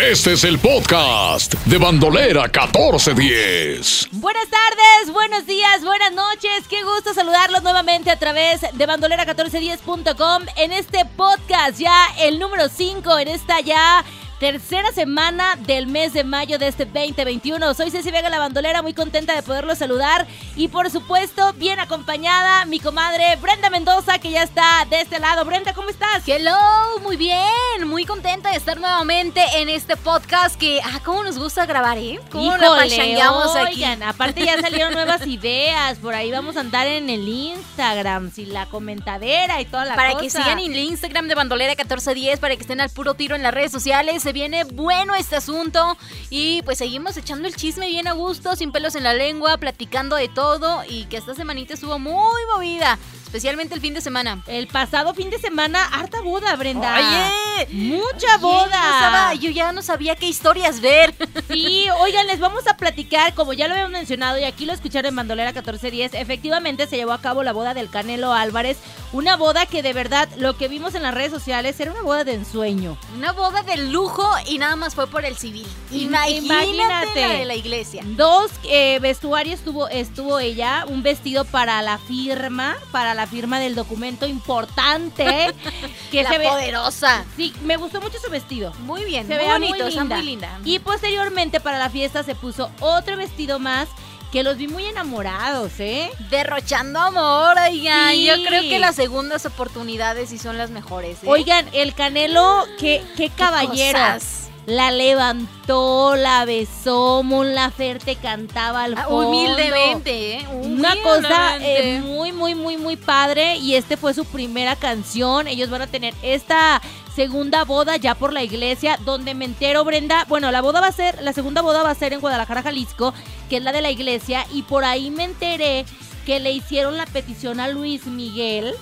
Este es el podcast de Bandolera 1410. Buenas tardes, buenos días, buenas noches. Qué gusto saludarlos nuevamente a través de bandolera1410.com en este podcast, ya el número 5 en esta ya tercera semana del mes de mayo de este 2021. Soy Ceci Vega la Bandolera, muy contenta de poderlo saludar y por supuesto bien acompañada mi comadre Brenda Mendoza que ya está de este lado. Brenda, ¿cómo estás? Hello, muy bien, muy contenta de estar nuevamente en este podcast que, ah, cómo nos gusta grabar, ¿eh? Cómo Híjole, aquí. aparte ya salieron nuevas ideas, por ahí vamos a andar en el Instagram, sin la comentadera y toda la para cosa. Para que sigan en el Instagram de Bandolera 1410, para que estén al puro tiro en las redes sociales viene bueno este asunto. Y pues seguimos echando el chisme bien a gusto, sin pelos en la lengua, platicando de todo. Y que esta semanita estuvo muy movida especialmente el fin de semana. El pasado fin de semana, harta boda, Brenda. Oye, mucha boda. yo ya no sabía qué historias ver. Sí, oigan, les vamos a platicar, como ya lo habíamos mencionado y aquí lo escucharon en Bandolera 1410, efectivamente se llevó a cabo la boda del Canelo Álvarez, una boda que de verdad lo que vimos en las redes sociales era una boda de ensueño. Una boda de lujo y nada más fue por el civil. Imagínate, de la iglesia. Dos eh, vestuarios estuvo, estuvo ella, un vestido para la firma, para la la firma del documento importante. que la se ve, poderosa. Sí, me gustó mucho su vestido. Muy bien, se ve bonito, muy linda. muy linda. Y posteriormente para la fiesta se puso otro vestido más que los vi muy enamorados, ¿eh? Derrochando amor, oigan. Yo creo que las segundas oportunidades sí son las mejores. ¿eh? Oigan, el Canelo, qué, qué caballeras la levantó, la besó, Mon Laferte cantaba al ah, fondo. Humildemente, ¿eh? Una cosa eh, muy, muy, muy, muy padre. Y este fue su primera canción. Ellos van a tener esta segunda boda ya por la iglesia, donde me entero, Brenda. Bueno, la boda va a ser, la segunda boda va a ser en Guadalajara, Jalisco, que es la de la iglesia. Y por ahí me enteré que le hicieron la petición a Luis Miguel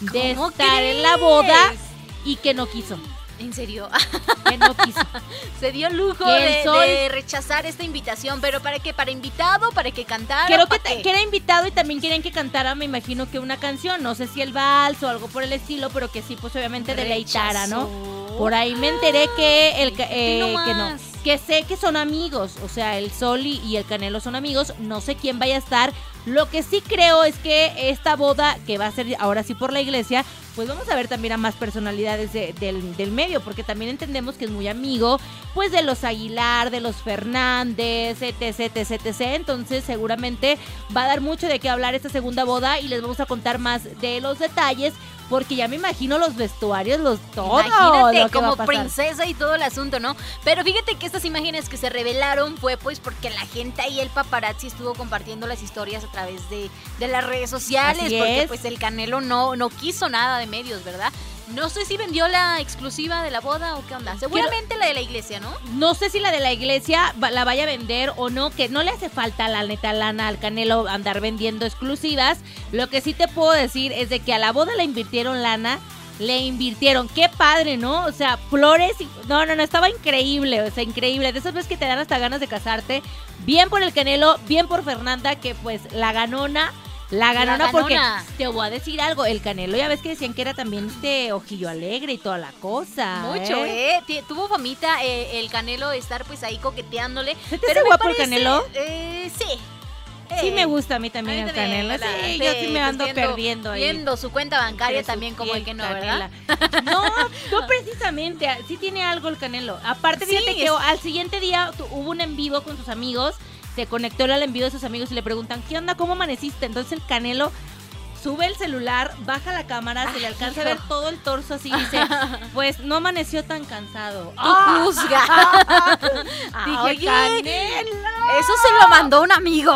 de estar en la boda y que no quiso. ¿En serio? Que no quiso. Se dio el lujo de, rechazar esta invitación, pero ¿para qué? ¿Para invitado? ¿Para que cantara? Creo que, que, era invitado y también querían que cantara, me imagino que una canción, no sé si el vals o algo por el estilo, pero que sí, pues obviamente deleitara, ¿no? Por ahí me enteré que el eh, que no que sé que son amigos, o sea, el Sol y, el Canelo son amigos, no sé quién vaya a estar. Lo que sí creo es que esta boda, que va a ser ahora sí por la iglesia, pues vamos a ver también a más personalidades del, medio, porque también entendemos que es muy amigo, pues de los Aguilar, de los Fernández, etc. Entonces seguramente va a dar mucho de qué hablar esta segunda boda y les vamos a contar más de los detalles porque ya me imagino los vestuarios, los todo. Imagínate, como princesa y todo el asunto, ¿no? Pero fíjate que estas imágenes que se revelaron fue pues porque la gente ahí, el paparazzi, estuvo compartiendo las historias a través de, de las redes sociales, porque pues el Canelo no, no quiso nada de medios, ¿verdad? No sé si vendió la exclusiva de la boda o qué onda. Seguramente la de la iglesia, ¿no? No sé si la de la iglesia la vaya a vender o no, que no le hace falta la neta lana al Canelo andar vendiendo exclusivas. Lo que sí te puedo decir es de que a la boda le invirtieron lana, le invirtieron. Qué padre, ¿no? O sea, flores. Y... No, no, no, estaba increíble. O sea, increíble. De esas veces que te dan hasta ganas de casarte. Bien por el Canelo, bien por Fernanda, que pues la ganona la ganona, porque te voy a decir algo, el Canelo ya ves que decían que era también este ojillo alegre y toda la cosa. Mucho, ¿eh? ¿eh? Tuvo famita eh, el Canelo estar pues ahí coqueteándole. ¿Se te pero guapo el Canelo? Eh, sí. Sí me gusta a mí también el Canelo. Sí, yo sí me ando perdiendo ahí. Viendo su cuenta bancaria también como el que no, ¿verdad? No, no precisamente. Sí tiene algo el Canelo. Aparte, fíjate que al siguiente día hubo un en vivo con sus amigos se conectó al envío de sus amigos y le preguntan, ¿qué onda? ¿Cómo amaneciste? Entonces el Canelo sube el celular, baja la cámara, se le alcanza a ver todo el torso así y dice, pues no amaneció tan cansado. Tú juzga. Dije, Canelo. Eso se lo mandó un amigo.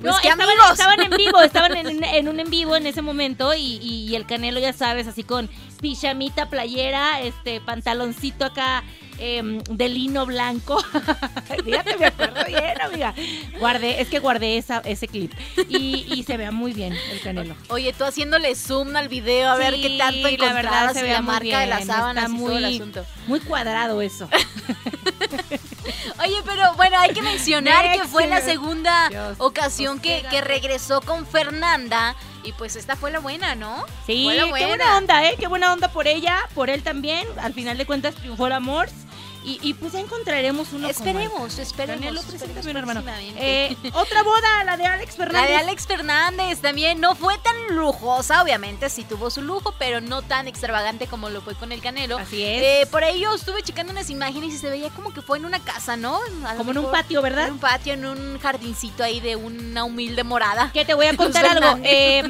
No, estaban, en vivo, estaban en, un en vivo en ese momento y, y, el Canelo, ya sabes, así con pijamita, playera, este pantaloncito acá Em, de lino blanco. Fíjate, me acuerdo bien, amiga. Guardé, es que guardé esa, ese clip. Y, se vea muy bien el canelo. Oye, tú haciéndole zoom al video a ver qué tanto la verdad se ve la marca de las sábanas muy, todo el asunto. Muy cuadrado eso. Oye, pero bueno, hay que mencionar que fue la segunda ocasión que, que regresó con Fernanda. Y pues esta fue la buena, ¿no? Sí, qué buena onda, ¿eh? Qué buena onda por ella, por él también. Al final de cuentas triunfó el amor. Y, pues ya encontraremos uno. Esperemos, esperemos. hermano. Eh, otra boda, la de Alex Fernández. La de Alex Fernández también no fue tan lujosa, obviamente sí tuvo su lujo, pero no tan extravagante como lo fue con el Canelo. Así es. Eh, por ahí yo estuve checando unas imágenes y se veía como que fue en una casa, ¿no? como en un patio, ¿verdad? En un patio, en un jardincito ahí de una humilde morada. Que te voy a contar algo. Eh,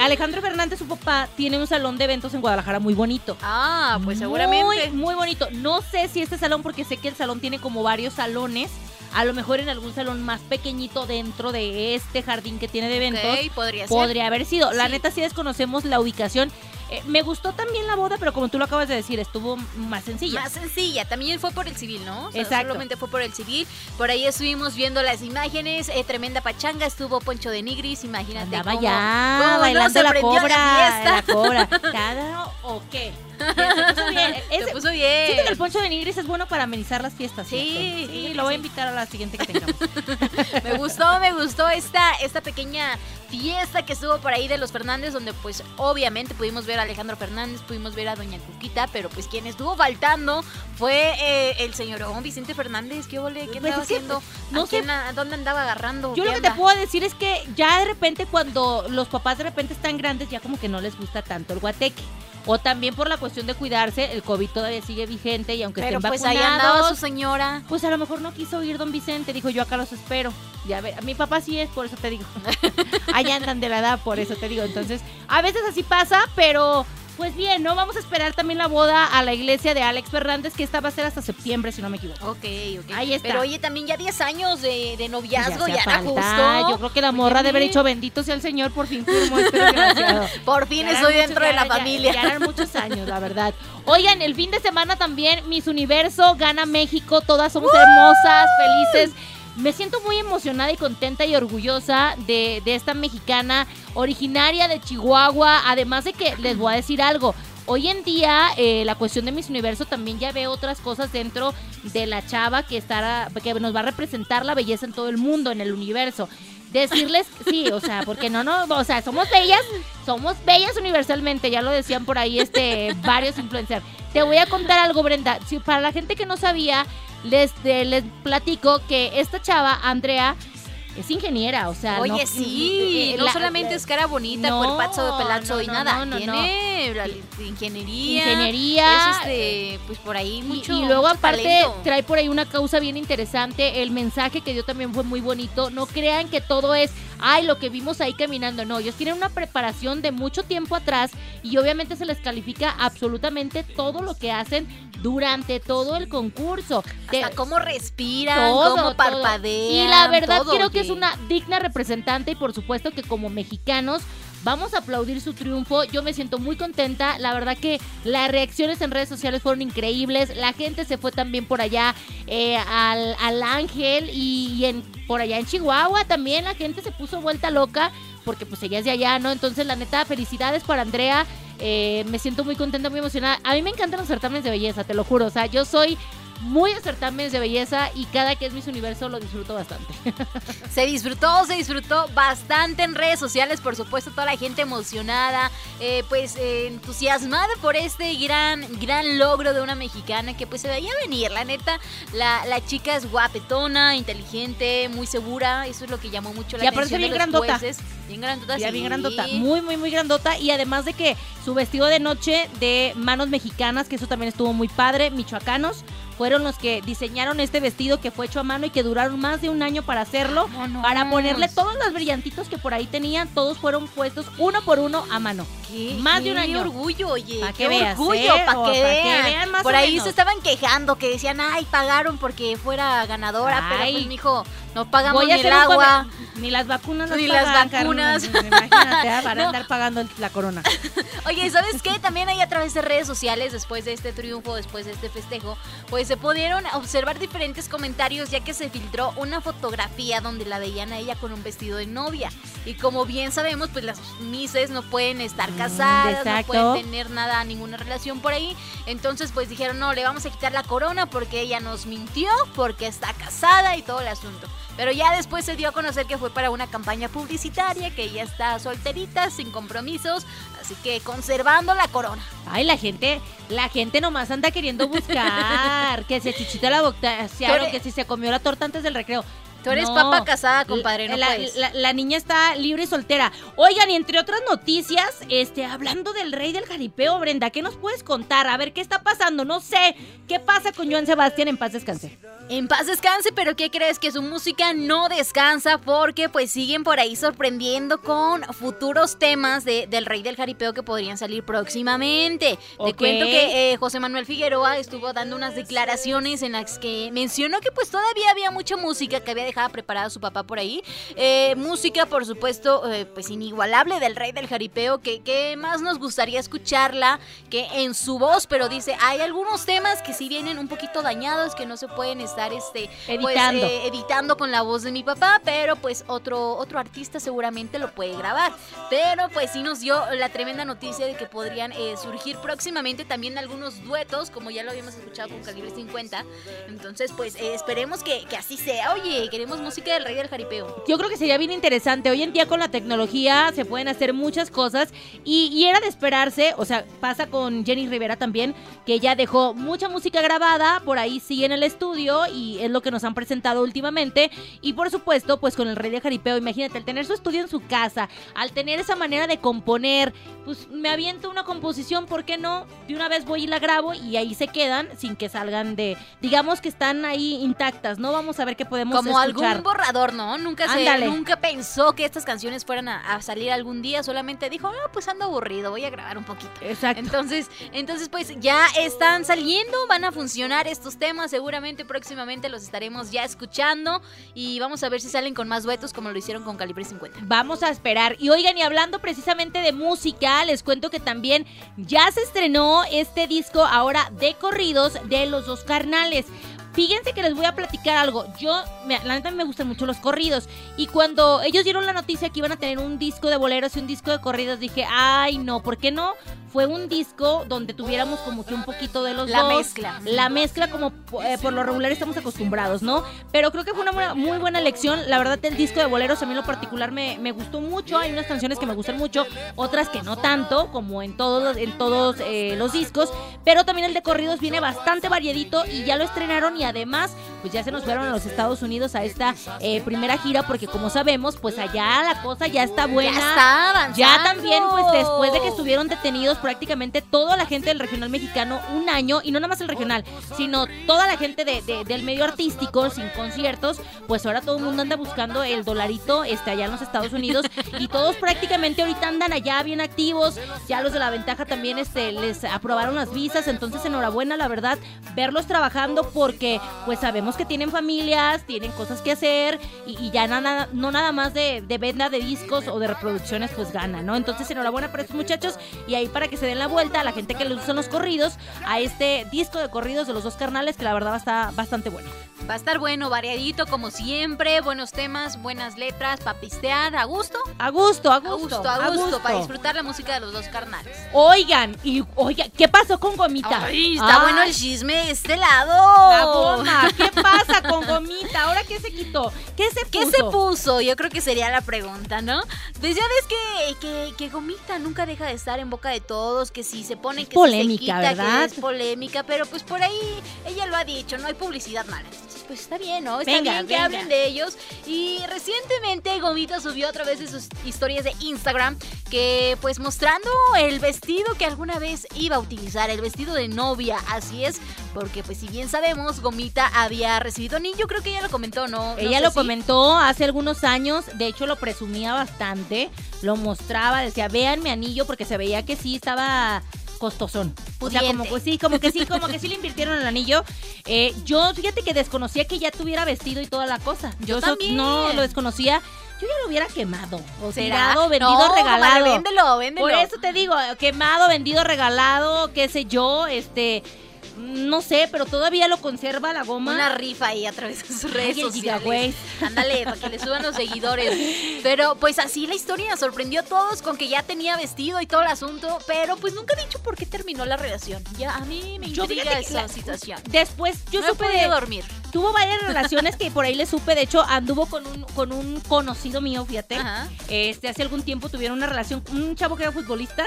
Alejandro Fernández, su papá, tiene un salón de eventos en Guadalajara muy bonito. Ah, pues seguramente. Muy, muy bonito. No sé si este salón, porque sé que el salón tiene como varios salones. A lo mejor en algún salón más pequeñito dentro de este jardín que tiene de eventos. podría, podría haber sido. La neta sí desconocemos la ubicación. Eh, me gustó también la boda, pero como tú lo acabas de decir, estuvo más sencilla. Más sencilla, también fue por el civil, ¿no? Exacto. Solamente fue por el civil. Por ahí estuvimos viendo las imágenes, eh, tremenda pachanga, estuvo Poncho de Nigris, imagínate. Andaba cómo, ya, bailando la cobra, la, cobra. ¿Cada o qué? Se puso bien. se puso bien. Siento que el poncho de nigris es bueno para amenizar las fiestas. Sí, sí, lo voy a invitar a la siguiente que tengamos. me gustó, me gustó esta, esta pequeña fiesta que estuvo por ahí de los Fernández, donde pues obviamente pudimos ver a Alejandro Fernández, pudimos ver a Doña Cuquita, pero pues quien estuvo faltando fue eh, el señor Vicente Fernández. ¿Qué ole? ¿Qué pues estaba haciendo? No sé. ¿Dónde andaba agarrando? Yo lo que te puedo decir es que ya de repente cuando los papás de repente están grandes, ya como que no les gusta tanto el guateque. O también por la cuestión de cuidarse, el COVID todavía sigue vigente y aunque Pero estén pues vacunados, ahí andaba su señora. Pues a lo mejor no quiso ir don Vicente, dijo yo acá los espero. Ya ver, mi papá sí es, por eso te digo. Allá andan de la edad, por eso te digo. Entonces, a veces así pasa, pero pues bien, ¿no? Vamos a esperar también la boda a la iglesia de Alex Fernández, que esta va a ser hasta septiembre, si no me equivoco. Ok, ok. Ahí está. Pero oye, también ya 10 años de, noviazgo, ya, era justo. Yo creo que la morra debe haber dicho, bendito sea el Señor, por fin firmó este por fin estoy dentro de la familia. Ya, eran muchos años, la verdad. Oigan, el fin de semana también Miss Universo gana México, todas somos hermosas, felices me siento muy emocionada y contenta y orgullosa de, esta mexicana originaria de Chihuahua. Además de que les voy a decir algo. Hoy en día eh, la cuestión de Miss Universo también ya ve otras cosas dentro de la chava que estará, que nos va a representar la belleza en todo el mundo, en el universo. Decirles, sí, o sea, porque no, no, o sea, somos bellas, somos bellas universalmente, ya lo decían por ahí este varios influencers. Te voy a contar algo, Brenda. Si para la gente que no sabía, les, les platico que esta chava, Andrea, es ingeniera, o sea. Oye, sí, no solamente es cara bonita, no, cuerpazo de pelazo y nada. Tiene ingeniería. Ingeniería. Es este, pues por ahí mucho. Y, luego, aparte, trae por ahí una causa bien interesante. El mensaje que dio también fue muy bonito. No crean que todo es, ay, lo que vimos ahí caminando. No, ellos tienen una preparación de mucho tiempo atrás y obviamente se les califica absolutamente todo lo que hacen durante todo el concurso. Hasta cómo respiran, cómo parpadean. Y la verdad creo que es una digna representante y por supuesto que como mexicanos Vamos a aplaudir su triunfo. Yo me siento muy contenta. La verdad que las reacciones en redes sociales fueron increíbles. La gente se fue también por allá eh, al, al, Ángel y, en, por allá en Chihuahua también la gente se puso vuelta loca porque pues ella es de allá, ¿no? Entonces la neta, felicidades para Andrea. Eh, me siento muy contenta, muy emocionada. A mí me encantan los certámenes de belleza, te lo juro. O sea, yo soy muy de certámenes de belleza y cada que es Miss Universo lo disfruto bastante. Se disfrutó, se disfrutó bastante en redes sociales, por supuesto, toda la gente emocionada, eh, pues eh, entusiasmada por este gran, gran logro de una mexicana que pues se veía venir, la neta, la, la chica es guapetona, inteligente, muy segura, eso es lo que llamó mucho la atención bien de los grandota. Bien grandota, bien grandota, muy, muy, muy grandota y además de que su vestido de noche de manos mexicanas, que eso también estuvo muy padre, michoacanos, fueron los que diseñaron este vestido que fue hecho a mano y que duraron más de un año para hacerlo, para ponerle todos los brillantitos que por ahí tenían, todos fueron puestos uno por uno a mano. ¿Qué? Más de un año. orgullo, oye. Para que veas, orgullo, para que, vean. Por ahí se estaban quejando, que decían, ay, pagaron porque fuera ganadora, pero pues, mijo, no pagamos ni el agua. Ni las vacunas Ni las vacunas. imagínate, ¿eh? para andar pagando la corona. Oye, ¿sabes qué? También ahí a través de redes sociales, después de este triunfo, después de este festejo, pues se pudieron observar diferentes comentarios ya que se filtró una fotografía donde la veían a ella con un vestido de novia. Y como bien sabemos, pues las mises no pueden estar casadas, no pueden tener nada, ninguna relación por ahí. Entonces, pues dijeron, no, le vamos a quitar la corona porque ella nos mintió, porque está casada y todo el asunto. Pero ya después se dio a conocer que fue para una campaña publicitaria, que ella está solterita, sin compromisos, así que conservando la corona. Ay, la gente, la gente nomás anda queriendo buscar que se chichita la boca, que si se comió la torta antes del recreo. Tú eres papa casada, compadre, no la, la, niña está libre y soltera. Oigan, y entre otras noticias, este, hablando del rey del jaripeo, Brenda, ¿qué nos puedes contar? A ver, ¿qué está pasando? No sé. ¿Qué pasa con Joan Sebastián en paz descanse? En paz descanse, pero ¿qué crees? Que su música no descansa porque pues siguen por ahí sorprendiendo con futuros temas de, del rey del jaripeo que podrían salir próximamente. Te cuento que eh, José Manuel Figueroa estuvo dando unas declaraciones en las que mencionó que pues todavía había mucha música que había dejado preparada su papá por ahí. Eh, música, por supuesto, eh, pues inigualable del rey del jaripeo, que, que, más nos gustaría escucharla que en su voz, pero dice, hay algunos temas que si vienen un poquito dañados, que no se pueden estar este, pues, editando. Eh, editando con la voz de mi papá, pero pues otro, otro artista seguramente lo puede grabar. Pero pues sí nos dio la tremenda noticia de que podrían surgir próximamente también algunos duetos, como ya lo habíamos escuchado con Calibre 50. Entonces, pues esperemos que, que así sea. Oye, queremos música del rey del jaripeo. Yo creo que sería bien interesante. Hoy en día con la tecnología se pueden hacer muchas cosas y, era de esperarse, o sea, pasa con Jenny Rivera también, que ella dejó mucha música grabada, por ahí sigue en el estudio y es lo que nos han presentado últimamente. Y por supuesto, pues con el rey del jaripeo, imagínate, al tener su estudio en su casa, al tener esa manera de componer, pues me aviento una composición, ¿por qué no? De una vez voy y la grabo y ahí se quedan sin que salgan de, digamos que están ahí intactas, ¿no? Vamos a ver qué podemos Como algún borrador, ¿no? Nunca se, nunca pensó que estas canciones fueran a, salir algún día, solamente dijo, ah, pues ando aburrido, voy a grabar un poquito. Exacto. Entonces, entonces pues ya están saliendo, van a funcionar estos temas, seguramente próximamente los estaremos ya escuchando y vamos a ver si salen con más duetos como lo hicieron con Calibre 50. Vamos a esperar. Y oigan, y hablando precisamente de música, les cuento que también ya se estrenó este disco ahora de corridos de los dos carnales. Fíjense que les voy a platicar algo. Yo, la neta me gustan mucho los corridos. Y cuando ellos dieron la noticia que iban a tener un disco de boleros y un disco de corridos, dije, ay no, ¿por qué no? Fue un disco donde tuviéramos como que un poquito de los la dos. La mezcla. La mezcla como eh, por lo regular estamos acostumbrados, ¿no? Pero creo que fue una muy buena elección. La verdad, el disco de boleros a mí en lo particular me, me gustó mucho. Hay unas canciones que me gustan mucho, otras que no tanto, como en todos, en todos eh, los discos. Pero también el de corridos viene bastante variadito y ya lo estrenaron y además, pues ya se nos fueron a los Estados Unidos a esta eh, primera gira, porque como sabemos, pues allá la cosa ya está buena. Ya está Ya también, pues después de que estuvieron detenidos prácticamente toda la gente del regional mexicano un año, y no nada más el regional, sino toda la gente de, del medio artístico, sin conciertos, pues ahora todo el mundo anda buscando el dolarito este, allá en los Estados Unidos, y todos prácticamente ahorita andan allá bien activos, ya los de la ventaja también este, les aprobaron las visas, entonces enhorabuena, la verdad, verlos trabajando porque pues sabemos que tienen familias, tienen cosas que hacer y, ya nada, no nada más de, venda de discos o de reproducciones pues ganan, ¿no? Entonces enhorabuena para estos muchachos y ahí para que se den la vuelta a la gente que les usan los corridos, a este disco de corridos de los dos carnales que la verdad estar bastante bueno. Va a estar bueno, variadito como siempre, buenos temas, buenas letras, para pistear, a gusto. A gusto, a gusto. A gusto, para disfrutar la música de los dos carnales. Oigan, y oigan, ¿qué pasó con Gomita? Ay, está bueno el chisme de este lado. ¿qué pasa con Gomita? ¿Ahora qué se quitó? ¿Qué se puso? ¿Qué se puso? Yo creo que sería la pregunta, ¿no? Pues ya ves que, que, Gomita nunca deja de estar en boca de todos, que si se pone, que polémica, se quita, ¿verdad? es polémica, pero pues por ahí ella lo ha dicho, no hay publicidad mala. Pues está bien, ¿no? Está bien que hablen de ellos. Y recientemente Gomita subió a través de sus historias de Instagram que pues mostrando el vestido que alguna vez iba a utilizar, el vestido de novia, así es, porque pues si bien sabemos, Gomita había recibido anillo, creo que ella lo comentó, ¿no? ella lo comentó hace algunos años, de hecho lo presumía bastante, lo mostraba, decía, vean mi anillo, porque se veía que sí estaba costosón. O sea, como que sí, como que sí, como que sí le invirtieron el anillo. Eh, yo, fíjate que desconocía que ya tuviera vestido y toda la cosa. Yo, no lo desconocía yo ya lo hubiera quemado. O tirado, vendido, regalado. véndelo, véndelo. Por eso te digo, quemado, vendido, regalado, qué sé yo, este no sé, pero todavía lo conserva la goma. Una rifa ahí a través de sus redes Ay, sociales. Ándale, para que le suban los seguidores. Pero pues así la historia sorprendió a todos con que ya tenía vestido y todo el asunto, pero pues nunca he dicho por qué terminó la relación. Ya a mí me Yo intriga esa la- situación. Después yo no supe de, dormir. tuvo varias relaciones que por ahí le supe, de hecho anduvo con un con un conocido mío, fíjate. Ajá. Este hace algún tiempo tuvieron una relación un chavo que era futbolista.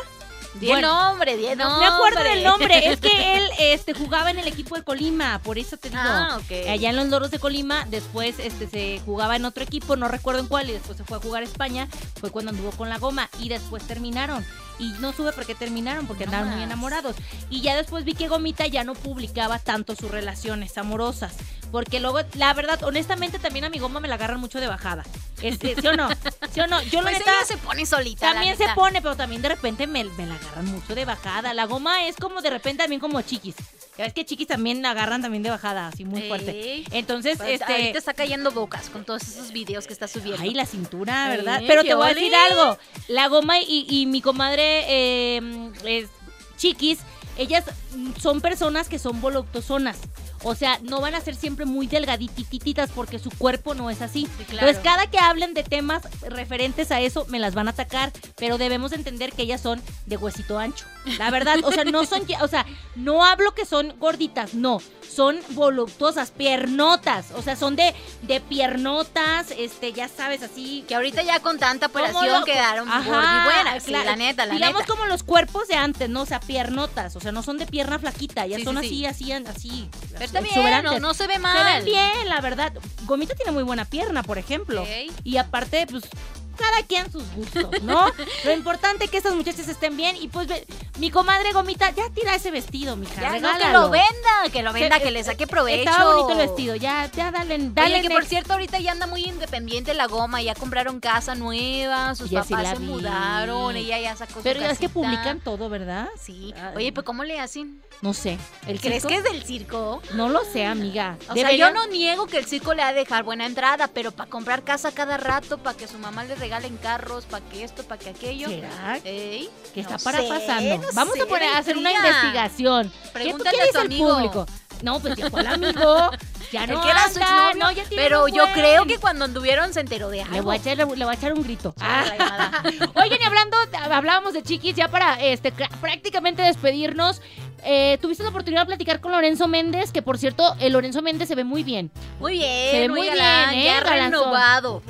Bueno, nombre, nombre. me acuerdo del nombre, es que él este jugaba en el equipo de Colima, por eso te digo. Ah, ok. Allá en los Loros de Colima, después este se jugaba en otro equipo, no recuerdo en cuál, y después se fue a jugar a España, fue cuando anduvo con la goma y después terminaron. Y no supe por qué terminaron, porque No andaban muy enamorados. Y ya después vi que Gomita ya no publicaba tanto sus relaciones amorosas. Porque luego, la verdad, honestamente también a mi goma me la agarran mucho de bajada. Este, ¿Sí o no? ¿Sí o no? Yo la Pues neta... se pone solita. También se pone, pero también de repente me, me la agarran mucho de bajada. La goma es como de repente también como chiquis. Ya ves que chiquis también la agarran también de bajada, así muy fuerte. Ey. Entonces, Pues, este. Ahorita está cayendo bocas con todos esos videos que está subiendo. Ay, la cintura, Ey, ¿verdad? Pero te voy a decir algo. La goma y, y mi comadre eh, es chiquis, ellas son personas que son voluptuosonas. O sea, no van a ser siempre muy delgaditititas porque su cuerpo no es así. Sí, claro. Entonces, cada que hablen de temas referentes a eso, me las van a atacar. Pero debemos entender que ellas son de huesito ancho. La verdad, o sea, no son, o sea, no hablo que son gorditas, no. Son voluptuosas, piernotas. O sea, son de, de piernotas, este, ya sabes, así. Que ahorita ya con tanta operación lo- quedaron Ajá, buenas, sí, claro. la neta, la Digamos neta. como los cuerpos de antes, ¿no? O sea, piernotas. O sea, no son de pierna flaquita, ya Sí, son sí, sí. así, así, así. Pero está bien, no, no se ve Se mal. ven bien, la verdad. Gomita tiene muy buena pierna, por ejemplo. Y aparte, pues, cada quien sus gustos, ¿no? Lo importante es que estas muchachas estén bien. Y pues, mi comadre Gomita, ya tira ese vestido, mija. Ya, no, que lo venda, que lo venda, que le saque provecho. Estaba bonito el vestido, ya, ya, dale, dale. Oye, que por cierto, ahorita ya anda muy independiente la goma, ya compraron casa nueva, sus papás se vi. mudaron, ella ya sacó Pero su ya es que publican todo, ¿verdad? Sí. Oye, pues ¿cómo le hacen? No sé. ¿El ¿Crees circo? que es del circo? No lo sé, amiga. O sea, yo no niego que el circo le ha de dejar buena entrada, pero para comprar casa cada rato, para que su mamá le regalen carros, para que esto, para que aquello. ¿Será? Ey, ¿Qué está para sé, pasando? No Vamos sé, a poner hacer una investigación. ¿Qué, Pregúntale ¿qué a tu el amigo. público? No, pues llegó el amigo. Ya no El que era su anda, exnovio, no, ya tiene pero yo creo que cuando anduvieron se enteró de algo. Le voy, a echar, le, voy a echar un grito. Ah. Oigan, y hablando, hablábamos de chiquis, ya para este prácticamente despedirnos. Eh, Tuviste la oportunidad de platicar con Lorenzo Méndez, que por cierto, el Lorenzo Méndez se ve muy bien. Muy bien, Se ve muy muy galán, bien, ¿eh? ya Galanzón. renovado.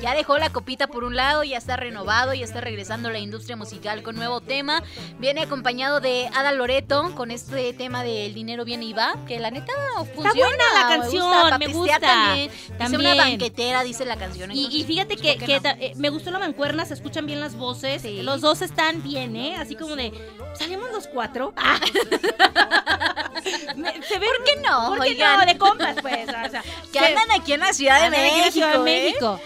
Ya dejó la copita por un lado, ya está renovado, ya está regresando a la industria musical con nuevo tema. Viene acompañado de Ada Loreto con este tema de El dinero viene y va, que la neta funciona. buena la me canción, gusta, me gusta. También. Dice También. una banquetera, dice la canción. Y, fíjate que, eh, me gustó la mancuerna, se escuchan bien las voces. Sí. Los dos están bien, ¿eh? Así como de, salimos los cuatro. Ah. Se ven, ¿Por qué no? ¿Por qué Oigan. no? De compas, pues. O sea, Que andan aquí en la Ciudad de México. ¿eh? México.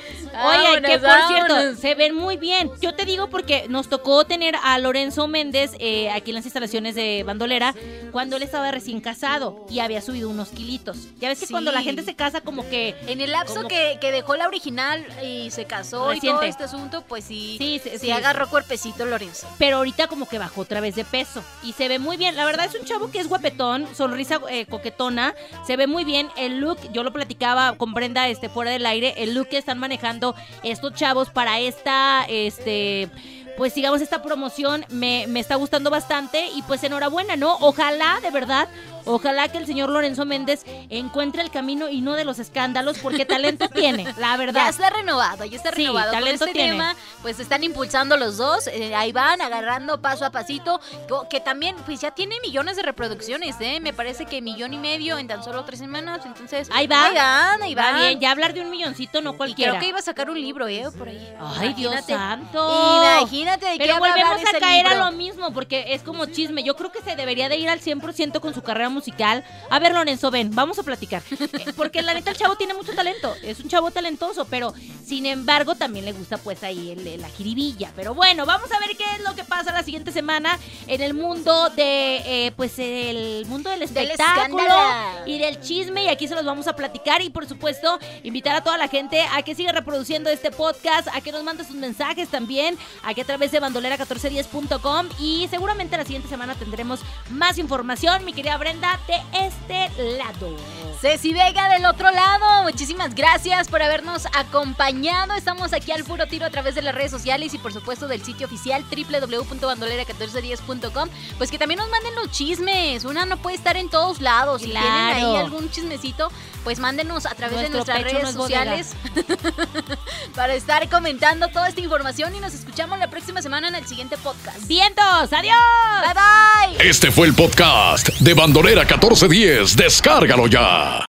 Oye, que por cierto, se ven muy bien. Yo te digo porque nos tocó tener a Lorenzo Méndez eh, aquí en las instalaciones de Bandolera cuando él estaba recién casado y había subido unos kilitos. Ya ves que Sí. cuando la gente se casa como que... En el lapso que, que dejó la original y se casó y Reciente. todo este asunto, pues sí, Sí, sí, sí, sí. agarró cuerpecito Lorenzo. pero ahorita como que bajó otra vez de peso y se ve muy bien. La verdad es un chavo que es guapetón, sonrisa eh, coquetona, se ve muy bien. El look, yo lo platicaba con Brenda este, fuera del aire, el look que están manejando estos chavos para esta, este... Pues digamos, esta promoción me, me está gustando bastante y pues enhorabuena, ¿no? Ojalá, de verdad, ojalá que el señor Lorenzo Méndez encuentre el camino y no de los escándalos, porque talento tiene, la Ya verdad. está renovado, ya está Sí, renovado. Con talento este tiene. tema, pues están impulsando los dos, eh, ahí van agarrando paso a pasito, que también, pues ya tiene millones de reproducciones, ¿eh? Me parece que millón y medio en tan solo tres semanas, entonces... Ahí va. Ahí van, ahí Va van. bien, ya hablar de un milloncito no Y cualquiera. creo que iba a sacar un libro, ¿eh? Por ahí. Ay, Dios santo. Imagínate de Pero volvemos a caer libro. a lo mismo, porque es como chisme. Yo creo que se debería de ir al 100% con su carrera musical. A ver, Lorenzo, ven, vamos a platicar. Eh, Porque la neta, el chavo tiene mucho talento. Es un chavo talentoso, pero Sin embargo, también le gusta pues ahí la jiribilla. Pero bueno, vamos a ver qué es lo que pasa la siguiente semana en el mundo de, eh, pues el mundo del espectáculo y del chisme. Y aquí se los vamos a platicar. Y por supuesto, invitar a toda la gente a que siga reproduciendo este podcast, a que nos mande sus mensajes también, aquí a través de bandolera1410.com. Y seguramente la siguiente semana tendremos más información, mi querida Brenda, de este lado. Ceci Vega del otro lado, muchísimas gracias por habernos acompañado. Estamos aquí al puro tiro a través de las redes sociales y por supuesto del sitio oficial www.bandolera1410.com. Pues que también nos manden los chismes. Una no puede estar en todos lados. Si tienen ahí algún chismecito, pues mándenos a través de nuestras redes sociales para estar comentando toda esta información y nos escuchamos la próxima semana en el siguiente podcast. ¡Vientos! ¡Adiós! ¡Bye bye! Este fue el podcast de Bandolera 1410. Descárgalo ya.